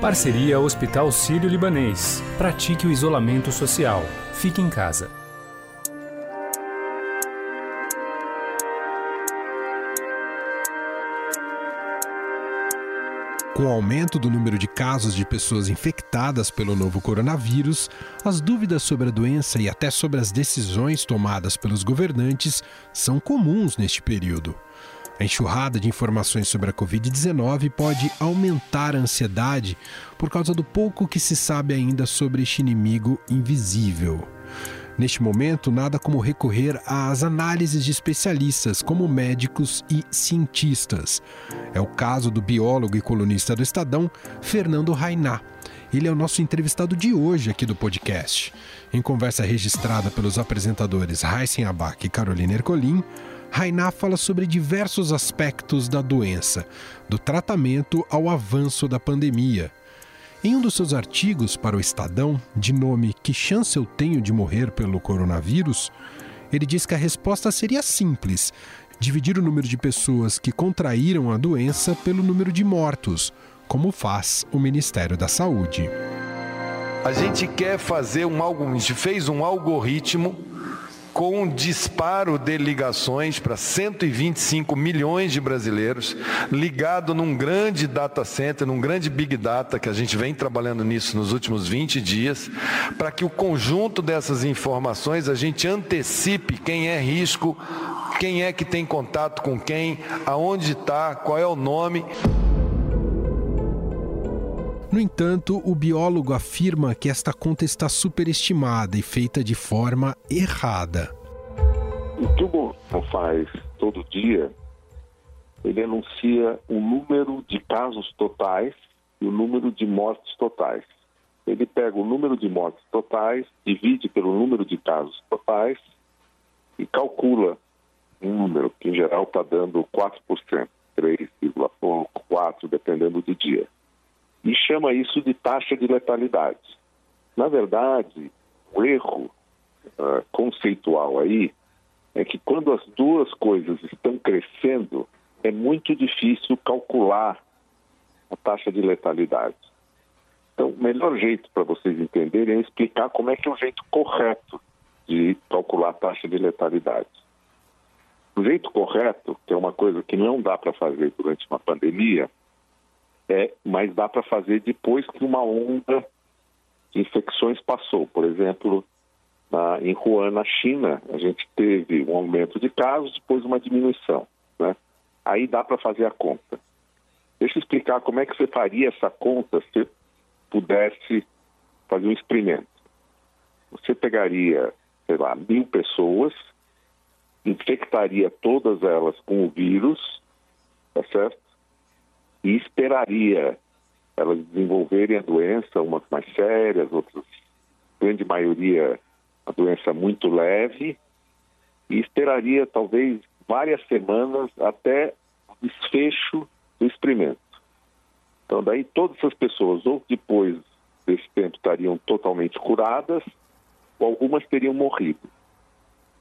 Parceria Hospital Sírio-Libanês. Pratique o isolamento social. Fique em casa. Com o aumento do número de casos de pessoas infectadas pelo novo coronavírus, as dúvidas sobre a doença e até sobre as decisões tomadas pelos governantes são comuns neste período. A enxurrada de informações sobre a Covid-19 pode aumentar a ansiedade por causa do pouco que se sabe ainda sobre este inimigo invisível. Neste momento, nada como recorrer às análises de especialistas, como médicos e cientistas. É o caso do biólogo e colunista do Estadão, Fernando Rainá. Ele é o nosso entrevistado de hoje aqui do podcast. Em conversa registrada pelos apresentadores Raíssen Abac e Carolina Ercolim, Rainá fala sobre diversos aspectos da doença, do tratamento ao avanço da pandemia. Em um dos seus artigos para o Estadão, de nome Que Chance Eu Tenho de Morrer pelo Coronavírus, ele diz que a resposta seria simples: dividir o número de pessoas que contraíram a doença pelo número de mortos, como faz o Ministério da Saúde. A gente quer fazer um algo, a gente fez um algoritmo com um disparo de ligações para 125 milhões de brasileiros, ligado num grande data center, num grande big data, que a gente vem trabalhando nisso nos últimos 20 dias, para que o conjunto dessas informações a gente antecipe quem é risco, quem é que tem contato com quem, aonde está, qual é o nome. No entanto, o biólogo afirma que esta conta está superestimada e feita de forma errada. O que o governo faz todo dia, ele anuncia o número de casos totais e o número de mortes totais. Ele pega o número de mortes totais, divide pelo número de casos totais e calcula um número, que em geral está dando 4%, 3,4%, dependendo do dia e chama isso de taxa de letalidade. Na verdade, o erro uh, conceitual aí é que quando as duas coisas estão crescendo, é muito difícil calcular a taxa de letalidade. Então, o melhor jeito para vocês entenderem é explicar como é que é o jeito correto de calcular a taxa de letalidade. O jeito correto, que é uma coisa que não dá para fazer durante uma pandemia, é, mas dá para fazer depois que uma onda de infecções passou. Por exemplo, na, em Wuhan, na China, a gente teve um aumento de casos, depois uma diminuição. Né? Aí dá para fazer a conta. Deixa eu explicar como é que você faria essa conta se pudesse fazer um experimento. Você pegaria, sei lá, mil pessoas, infectaria todas elas com o vírus, tá certo? E esperaria elas desenvolverem a doença, umas mais sérias, outras, grande maioria, a doença muito leve, e esperaria talvez várias semanas até o desfecho do experimento. Então, daí todas essas pessoas, ou depois desse tempo, estariam totalmente curadas, ou algumas teriam morrido.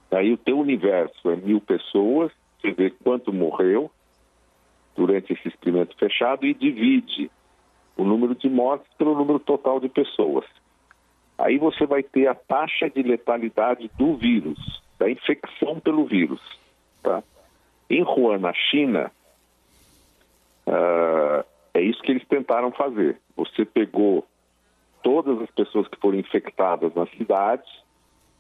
Daí o teu universo é mil pessoas, você vê quanto morreu, durante esse experimento fechado e divide o número de mortes pelo número total de pessoas. Aí você vai ter a taxa de letalidade do vírus, da infecção pelo vírus. Tá? Em Wuhan, na China, uh, é isso que eles tentaram fazer. Você pegou todas as pessoas que foram infectadas nas cidades,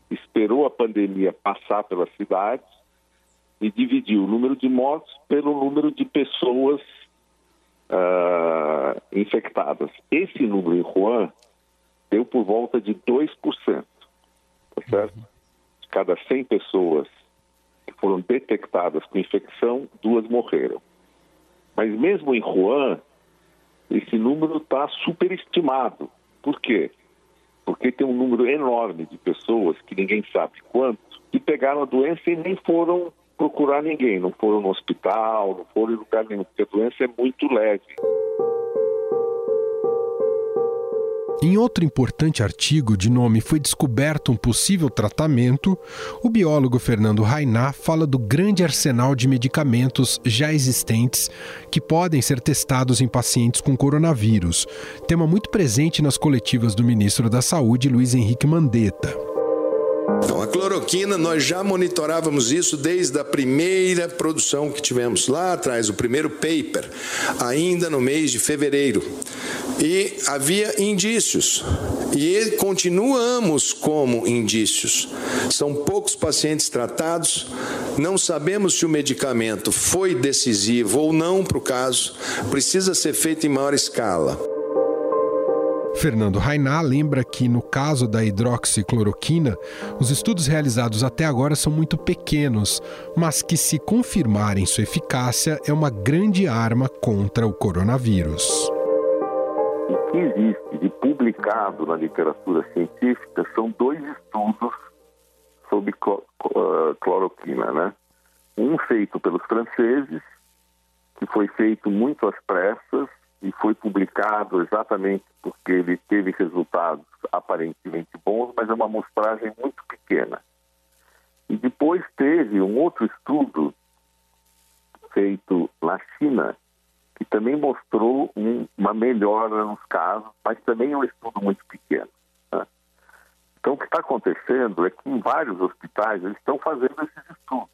esperou a pandemia passar pelas cidades e dividiu o número de mortos pelo número de pessoas uh, infectadas. Esse número em Wuhan deu por volta de 2%, tá certo? De cada 100 pessoas que foram detectadas com infecção, duas morreram. Mas mesmo em Wuhan, esse número está superestimado. Por quê? Porque tem um número enorme de pessoas, que ninguém sabe quanto, que pegaram a doença e nem foram procurar ninguém, não foram no hospital, não foram em lugar nenhum, porque a doença é muito leve. Em outro importante artigo de nome Foi descoberto um possível tratamento, o biólogo Fernando Rainá fala do grande arsenal de medicamentos já existentes que podem ser testados em pacientes com coronavírus, tema muito presente nas coletivas do ministro da Saúde, Luiz Henrique Mandetta. Então, a cloroquina, nós já monitorávamos isso desde a primeira produção que tivemos lá atrás, o primeiro paper, ainda no mês de fevereiro. E havia indícios. E continuamos como indícios. São poucos pacientes tratados, não sabemos se o medicamento foi decisivo ou não para o caso, precisa ser feito em maior escala. Fernando Rainá lembra que, no caso da hidroxicloroquina, os estudos realizados até agora são muito pequenos, mas que, se confirmarem sua eficácia, é uma grande arma contra o coronavírus. O que existe de publicado na literatura científica são dois estudos sobre uh, cloroquina, né? Um feito pelos franceses, que foi feito muito às pressas, e foi publicado exatamente porque ele teve resultados aparentemente bons, mas é uma amostragem muito pequena. E depois teve um outro estudo feito na China, que também mostrou um, uma melhora nos casos, mas também é um estudo muito pequeno. Né? Então, o que está acontecendo é que em vários hospitais eles estão fazendo esses estudos.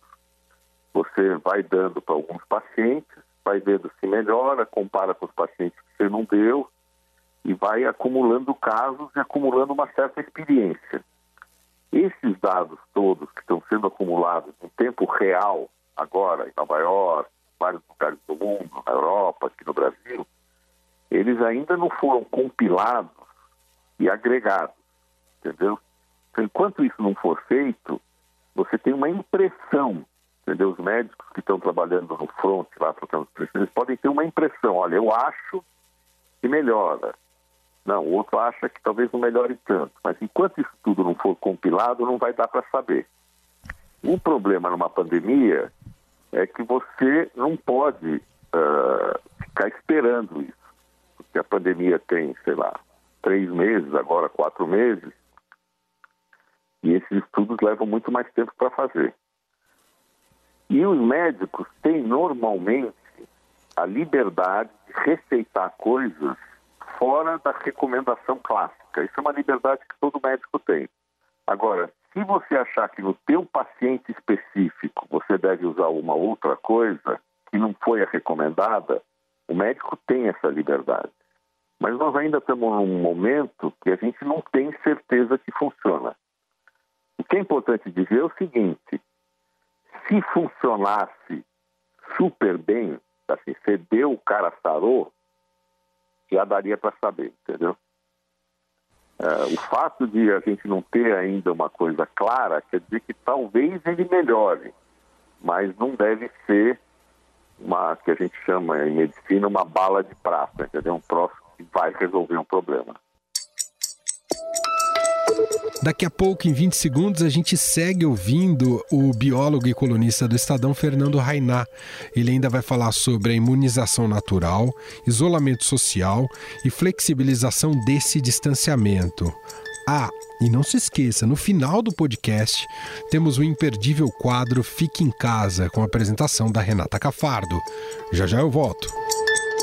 Você vai dando para alguns pacientes, vai vendo se melhora, compara com os pacientes que você não deu e vai acumulando casos e acumulando uma certa experiência. Esses dados todos que estão sendo acumulados em tempo real, agora em Nova York, em vários lugares do mundo, na Europa, aqui no Brasil, eles ainda não foram compilados e agregados, entendeu? Então, enquanto isso não for feito, você tem uma impressão entendeu? Os médicos que estão trabalhando no front, lá trocando eles podem ter uma impressão, olha, eu acho que melhora. Não, o outro acha que talvez não melhore tanto. Mas enquanto isso tudo não for compilado, não vai dar para saber. O problema numa pandemia é que você não pode uh, ficar esperando isso. Porque a pandemia tem, sei lá, três meses, agora quatro meses, e esses estudos levam muito mais tempo para fazer. E os médicos têm normalmente a liberdade de receitar coisas fora da recomendação clássica. Isso é uma liberdade que todo médico tem. Agora, se você achar que no teu paciente específico você deve usar uma outra coisa que não foi a recomendada, o médico tem essa liberdade. Mas nós ainda estamos num momento que a gente não tem certeza que funciona. O que é importante dizer é o seguinte: se funcionasse super bem, assim, você deu, o cara sarou, já daria para saber, entendeu? É, o fato de a gente não ter ainda uma coisa clara quer dizer que talvez ele melhore, mas não deve ser uma que a gente chama em medicina uma bala de prata, entendeu? Um próximo que vai resolver um problema. Daqui a pouco, em 20 segundos, a gente segue ouvindo o biólogo e colunista do Estadão, Fernando Rainá. Ele ainda vai falar sobre a imunização natural, isolamento social e flexibilização desse distanciamento. Ah, e não se esqueça, no final do podcast temos o imperdível quadro Fique em Casa, com a apresentação da Renata Cafardo. Já já eu volto.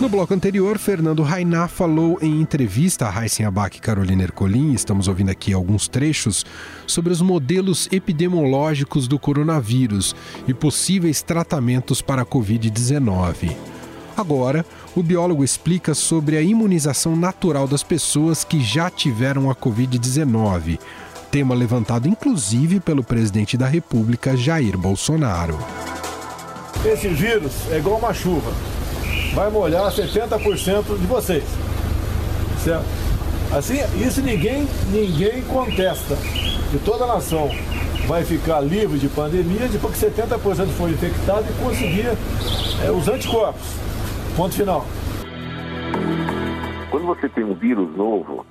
No bloco anterior, Fernando Rainá falou em entrevista a Heisen Abac e Carolina Ercolim, estamos ouvindo aqui alguns trechos, sobre os modelos epidemiológicos do coronavírus e possíveis tratamentos para a Covid-19. Agora, o biólogo explica sobre a imunização natural das pessoas que já tiveram a Covid-19, tema levantado inclusive pelo presidente da República, Jair Bolsonaro. Esse vírus é igual uma chuva vai molhar 70% de vocês. Certo? Assim, isso ninguém, ninguém contesta. De toda a nação vai ficar livre de pandemia depois que 70% for infectado e conseguir é, os anticorpos. Ponto final. Quando você tem um vírus novo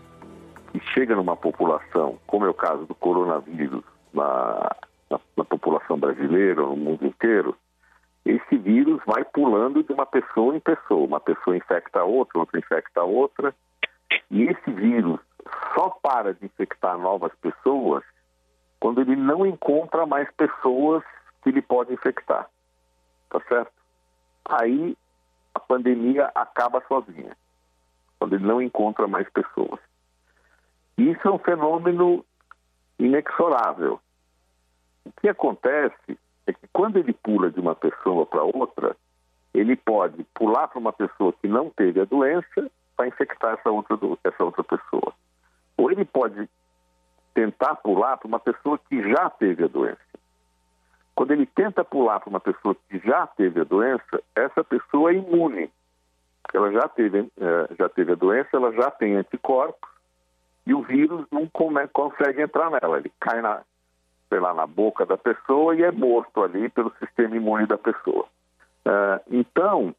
que chega numa população, como é o caso do coronavírus na, na, na população brasileira, no mundo inteiro, esse vírus vai pulando de uma pessoa em pessoa. Uma pessoa infecta outra, outra infecta outra. E esse vírus só para de infectar novas pessoas quando ele não encontra mais pessoas que ele pode infectar. Tá certo? Aí a pandemia acaba sozinha, quando ele não encontra mais pessoas. Isso é um fenômeno inexorável. O que acontece é que quando ele pula de uma pessoa para outra, ele pode pular para uma pessoa que não teve a doença para infectar essa outra, essa outra pessoa. Ou ele pode tentar pular para uma pessoa que já teve a doença. Quando ele tenta pular para uma pessoa que já teve a doença, essa pessoa é imune. Ela já teve, eh, já teve a doença, ela já tem anticorpos e o vírus não consegue entrar nela. Ele cai na, sei lá, na boca da pessoa e é morto ali pelo sistema imune da pessoa. Uh, então,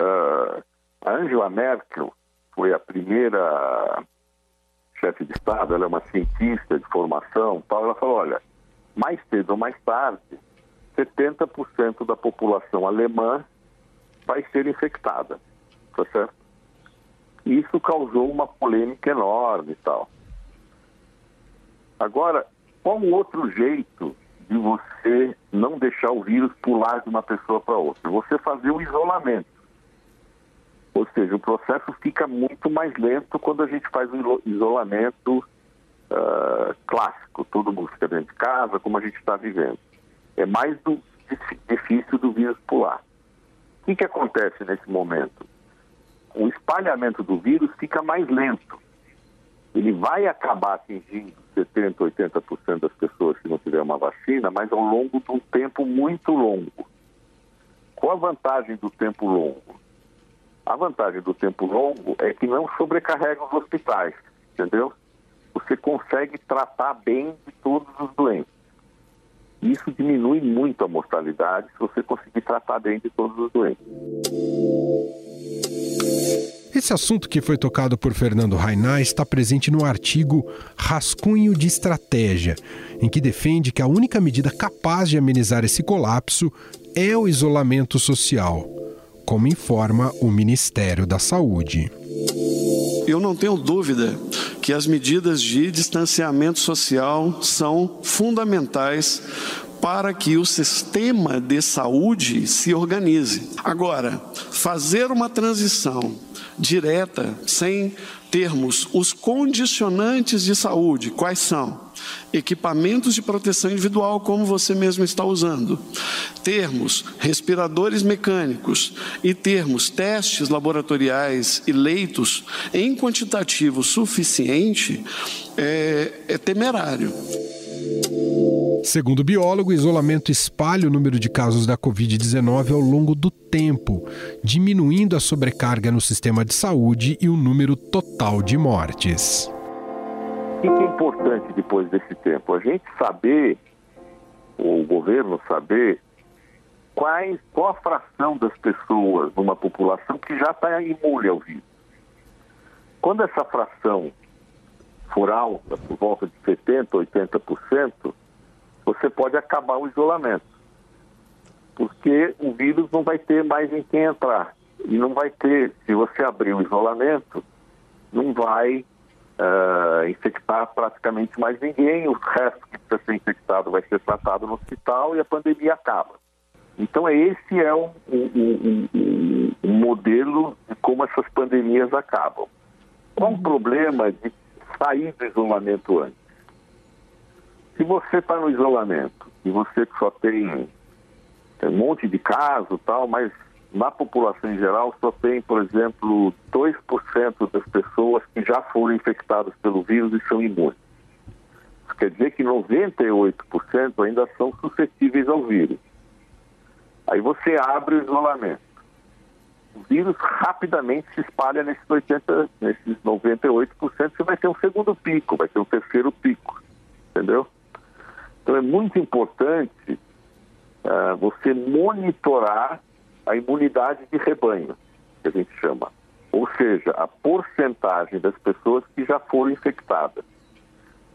uh, a Angela Merkel foi a primeira chefe de Estado, ela é uma cientista de formação, tal, ela falou, olha, mais cedo ou mais tarde, 70% da população alemã vai ser infectada, tá certo? Isso causou uma polêmica enorme e tal. Agora, qual o outro jeito de você não deixar o vírus pular de uma pessoa para outra? Você fazer o isolamento. Ou seja, o processo fica muito mais lento quando a gente faz o isolamento uh, clássico, todo mundo fica dentro de casa, como a gente está vivendo. É mais do, difícil do vírus pular. O que, que acontece nesse momento? O espalhamento do vírus fica mais lento. Ele vai acabar atingindo 70%, 80% das pessoas se não tiver uma vacina, mas ao longo de um tempo muito longo. Qual a vantagem do tempo longo? A vantagem do tempo longo é que não sobrecarrega os hospitais, entendeu? Você consegue tratar bem de todos os doentes. Isso diminui muito a mortalidade se você conseguir tratar bem de todos os doentes. Esse assunto que foi tocado por Fernando Rainá está presente no artigo Rascunho de Estratégia, em que defende que a única medida capaz de amenizar esse colapso é o isolamento social, como informa o Ministério da Saúde. Eu não tenho dúvida que as medidas de distanciamento social são fundamentais para que o sistema de saúde se organize. Agora, fazer uma transição direta, sem termos os condicionantes de saúde, quais são? Equipamentos de proteção individual, como você mesmo está usando, termos respiradores mecânicos e termos testes laboratoriais e leitos em quantitativo suficiente, é, é temerário. Segundo o biólogo, o isolamento espalha o número de casos da Covid-19 ao longo do tempo, diminuindo a sobrecarga no sistema de saúde e o número total de mortes. O que é importante depois desse tempo? A gente saber, ou o governo saber, quais, qual a fração das pessoas numa população que já está imune ao vírus. Quando essa fração for alta, por volta de 70%, 80%, você pode acabar o isolamento. Porque o vírus não vai ter mais em quem entrar. E não vai ter, se você abrir o isolamento, não vai uh, infectar praticamente mais ninguém. O resto que precisa ser infectado vai ser tratado no hospital e a pandemia acaba. Então, esse é um, um, um, um modelo de como essas pandemias acabam. Qual o problema de sair do isolamento antes? Se você está no isolamento e você só tem, tem um monte de casos tal, mas na população em geral só tem, por exemplo, 2% das pessoas que já foram infectadas pelo vírus e são imunes. Isso quer dizer que 98% ainda são suscetíveis ao vírus. Aí você abre o isolamento. Vírus rapidamente se espalha nesses, 80, nesses 98%, você vai ter um segundo pico, vai ter um terceiro pico. Entendeu? Então é muito importante uh, você monitorar a imunidade de rebanho, que a gente chama. Ou seja, a porcentagem das pessoas que já foram infectadas.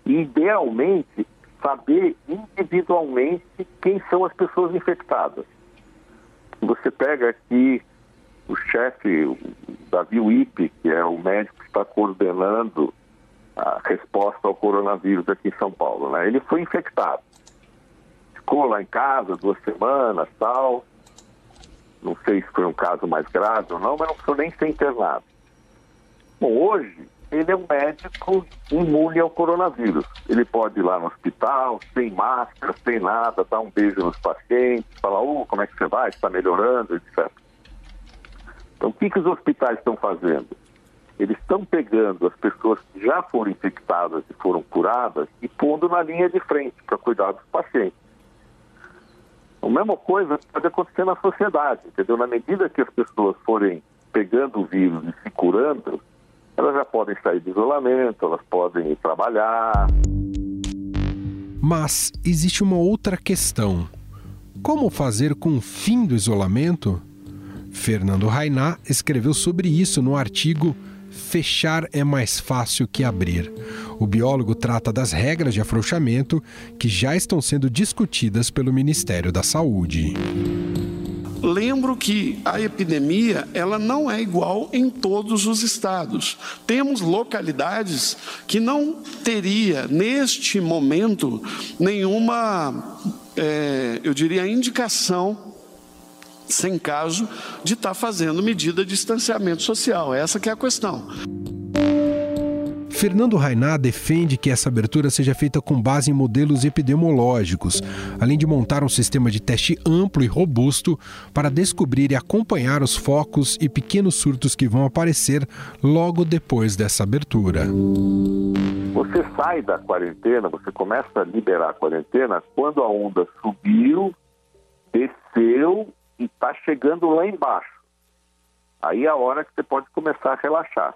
E, idealmente, saber individualmente quem são as pessoas infectadas. Você pega aqui o chefe, Davi Wipe, que é o médico que está coordenando a resposta ao coronavírus aqui em São Paulo. Né? Ele foi infectado. Ficou lá em casa duas semanas, tal. Não sei se foi um caso mais grave ou não, mas não precisou nem ser internado. Bom, hoje ele é um médico imune ao coronavírus. Ele pode ir lá no hospital, sem máscara, sem nada, dar um beijo nos pacientes, falar, oh, como é que você vai? Está melhorando, etc. Então, o que, que os hospitais estão fazendo? Eles estão pegando as pessoas que já foram infectadas e foram curadas e pondo na linha de frente para cuidar dos pacientes. A mesma coisa pode acontecer na sociedade, entendeu? Na medida que as pessoas forem pegando o vírus e se curando, elas já podem sair de isolamento, elas podem ir trabalhar. Mas existe uma outra questão. Como fazer com o fim do isolamento? Fernando Rainá escreveu sobre isso no artigo Fechar é mais fácil que abrir. O biólogo trata das regras de afrouxamento que já estão sendo discutidas pelo Ministério da Saúde. Lembro que a epidemia ela não é igual em todos os estados. Temos localidades que não teria neste momento nenhuma, é, eu diria, indicação sem caso de estar tá fazendo medida de distanciamento social. Essa que é a questão. Fernando Rainá defende que essa abertura seja feita com base em modelos epidemiológicos, além de montar um sistema de teste amplo e robusto para descobrir e acompanhar os focos e pequenos surtos que vão aparecer logo depois dessa abertura. Você sai da quarentena, você começa a liberar a quarentena quando a onda subiu, desceu e está chegando lá embaixo. Aí é a hora que você pode começar a relaxar.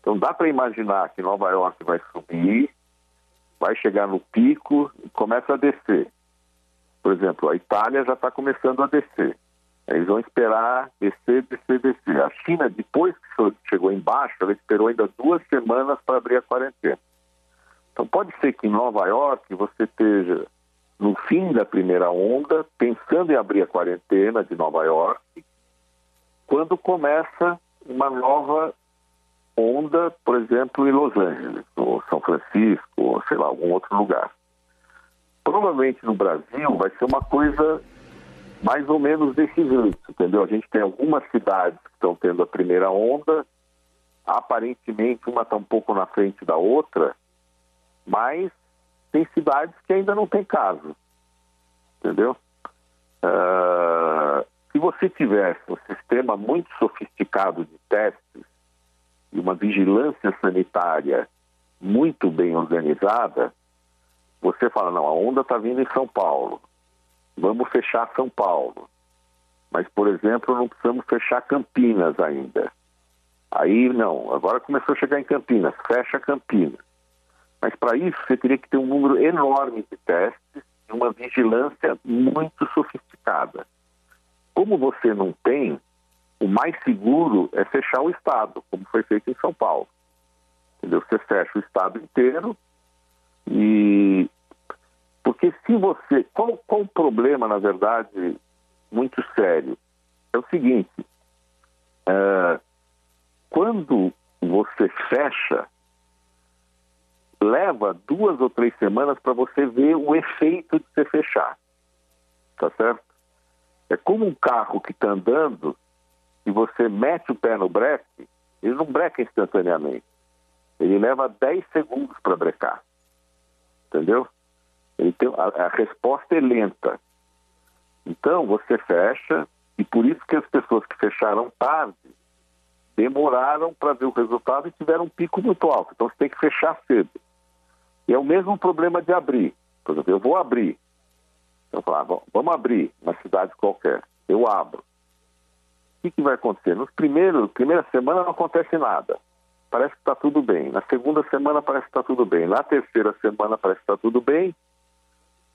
Então dá para imaginar que Nova York vai subir, vai chegar no pico e começa a descer. Por exemplo, a Itália já está começando a descer. Eles vão esperar descer, descer, descer. A China, depois que chegou embaixo, ela esperou ainda duas semanas para abrir a quarentena. Então pode ser que em Nova York você esteja no fim da primeira onda, pensando em abrir a quarentena de Nova York, quando começa uma nova onda, por exemplo, em Los Angeles, ou São Francisco, ou sei lá, algum outro lugar. Provavelmente no Brasil vai ser uma coisa mais ou menos desse jeito, entendeu? A gente tem algumas cidades que estão tendo a primeira onda, aparentemente uma está um pouco na frente da outra, mas tem cidades que ainda não tem caso, entendeu? Uh, se você tivesse um sistema muito sofisticado de testes e uma vigilância sanitária muito bem organizada, você fala, não, a onda está vindo em São Paulo, vamos fechar São Paulo. Mas, por exemplo, não precisamos fechar Campinas ainda. Aí, não, agora começou a chegar em Campinas, fecha Campinas. Mas para isso você teria que ter um número enorme de testes e uma vigilância muito sofisticada. Como você não tem, o mais seguro é fechar o Estado, como foi feito em São Paulo. Entendeu? Você fecha o Estado inteiro e. Porque se você. Qual, qual o problema, na verdade, muito sério? É o seguinte: é... quando você fecha, leva duas ou três semanas para você ver o efeito de você fechar. Tá certo? É como um carro que está andando e você mete o pé no breque, ele não breca instantaneamente. Ele leva 10 segundos para brecar. Entendeu? Tem, a, a resposta é lenta. Então, você fecha, e por isso que as pessoas que fecharam tarde demoraram para ver o resultado e tiveram um pico muito alto. Então, você tem que fechar cedo. E é o mesmo problema de abrir. Por exemplo, eu vou abrir. Eu falo, ah, vamos abrir uma cidade qualquer. Eu abro. O que, que vai acontecer? Nos primeiros, primeira semana não acontece nada. Parece que está tudo bem. Na segunda semana parece que está tudo bem. Na terceira semana parece que está tudo bem.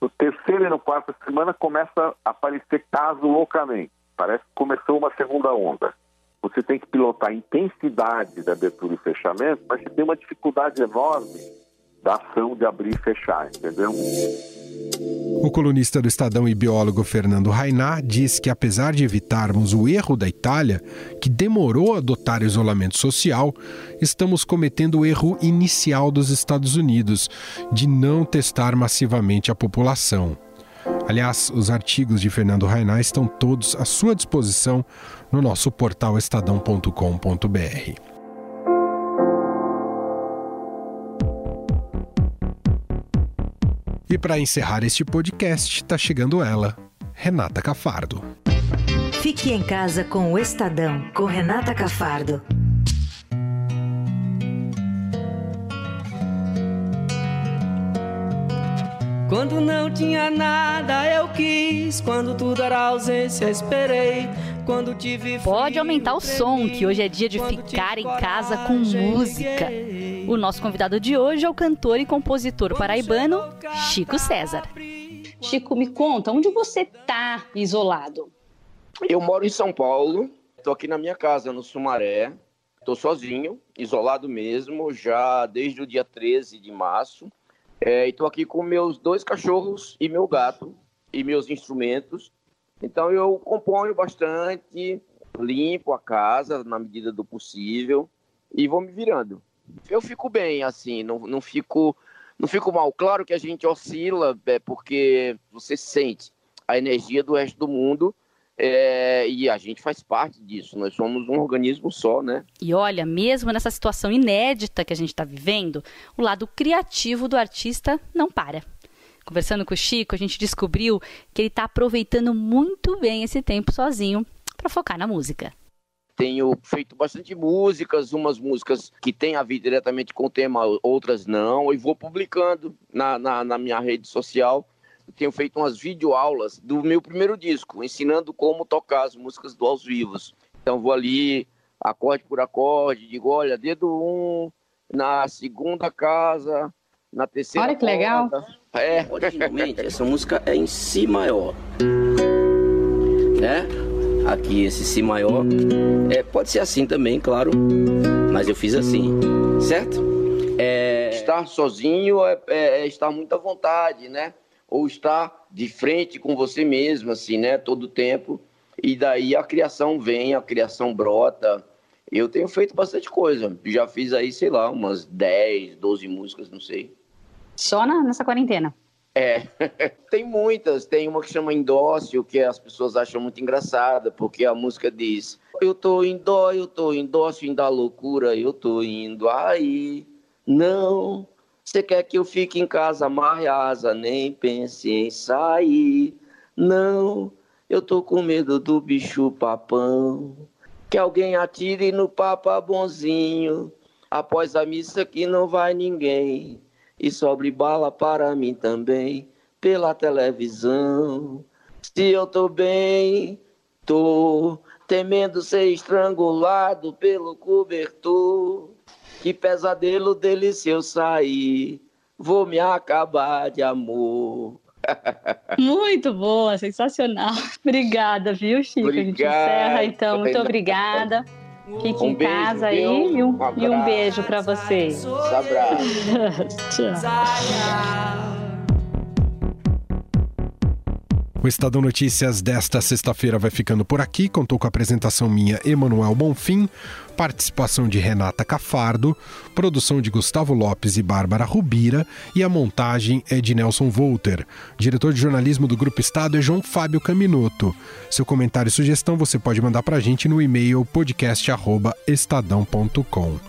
No terceiro e no quarto semana começa a aparecer caso loucamente. Parece que começou uma segunda onda. Você tem que pilotar a intensidade da abertura e fechamento, mas você tem uma dificuldade enorme da ação de abrir e fechar, entendeu? O colunista do Estadão e biólogo Fernando Rainá diz que, apesar de evitarmos o erro da Itália, que demorou a adotar isolamento social, estamos cometendo o erro inicial dos Estados Unidos, de não testar massivamente a população. Aliás, os artigos de Fernando Rainá estão todos à sua disposição no nosso portal estadão.com.br. E para encerrar este podcast, está chegando ela, Renata Cafardo. Fique em casa com o Estadão, com Renata Cafardo. Quando não tinha nada eu quis, quando tudo era ausência esperei. Quando tive Pode aumentar o som, que hoje é dia de ficar em casa com música. O nosso convidado de hoje é o cantor e compositor paraibano Chico César. Chico, me conta, onde você tá isolado? Eu moro em São Paulo, estou aqui na minha casa, no Sumaré. Estou sozinho, isolado mesmo, já desde o dia 13 de março. É, estou aqui com meus dois cachorros e meu gato e meus instrumentos. Então eu componho bastante, limpo a casa na medida do possível e vou me virando. Eu fico bem, assim, não, não fico não fico mal. Claro que a gente oscila, é, porque você sente a energia do resto do mundo é, e a gente faz parte disso, nós somos um organismo só, né? E olha, mesmo nessa situação inédita que a gente está vivendo, o lado criativo do artista não para. Conversando com o Chico, a gente descobriu que ele está aproveitando muito bem esse tempo sozinho para focar na música. Tenho feito bastante músicas, umas músicas que têm a ver diretamente com o tema, outras não, e vou publicando na, na, na minha rede social tenho feito umas videoaulas do meu primeiro disco, ensinando como tocar as músicas do aos vivos. Então vou ali, acorde por acorde, digo, olha, dedo um, na segunda casa, na terceira Olha que legal. É. Originalmente, essa música é em Si maior. Né? Aqui, esse Si maior. É, pode ser assim também, claro. Mas eu fiz assim, certo? É... Estar sozinho é, é, é estar muito à vontade, né? ou estar de frente com você mesmo, assim, né, todo o tempo. E daí a criação vem, a criação brota. Eu tenho feito bastante coisa. Já fiz aí, sei lá, umas 10, 12 músicas, não sei. Só na, nessa quarentena? É, tem muitas. Tem uma que chama Indócio, que as pessoas acham muito engraçada, porque a música diz: Eu tô em dó, eu tô em dócio, da loucura, eu tô indo aí. Não, você quer que eu fique em casa, amarre asa, nem pense em sair. Não, eu tô com medo do bicho papão. Que alguém atire no papa bonzinho. Após a missa que não vai ninguém. E sobre bala para mim também, pela televisão. Se eu tô bem, tô temendo ser estrangulado pelo cobertor. Que pesadelo dele se eu sair, vou me acabar de amor. Muito boa, sensacional. Obrigada, viu, Chico? Obrigado. A gente encerra, então. Muito obrigada. Fique um em beijo, casa aí e um, um e um beijo para você. Um abraço. Tchau. O Estadão Notícias desta sexta-feira vai ficando por aqui. Contou com a apresentação minha, Emanuel Bonfim, participação de Renata Cafardo, produção de Gustavo Lopes e Bárbara Rubira e a montagem é de Nelson Volter. Diretor de jornalismo do Grupo Estado é João Fábio Caminoto. Seu comentário e sugestão você pode mandar para a gente no e-mail podcast@estadão.com.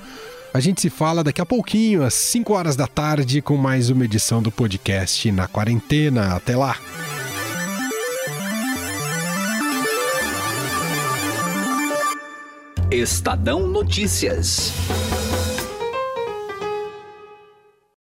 A gente se fala daqui a pouquinho, às 5 horas da tarde, com mais uma edição do podcast Na Quarentena. Até lá! Estadão Notícias.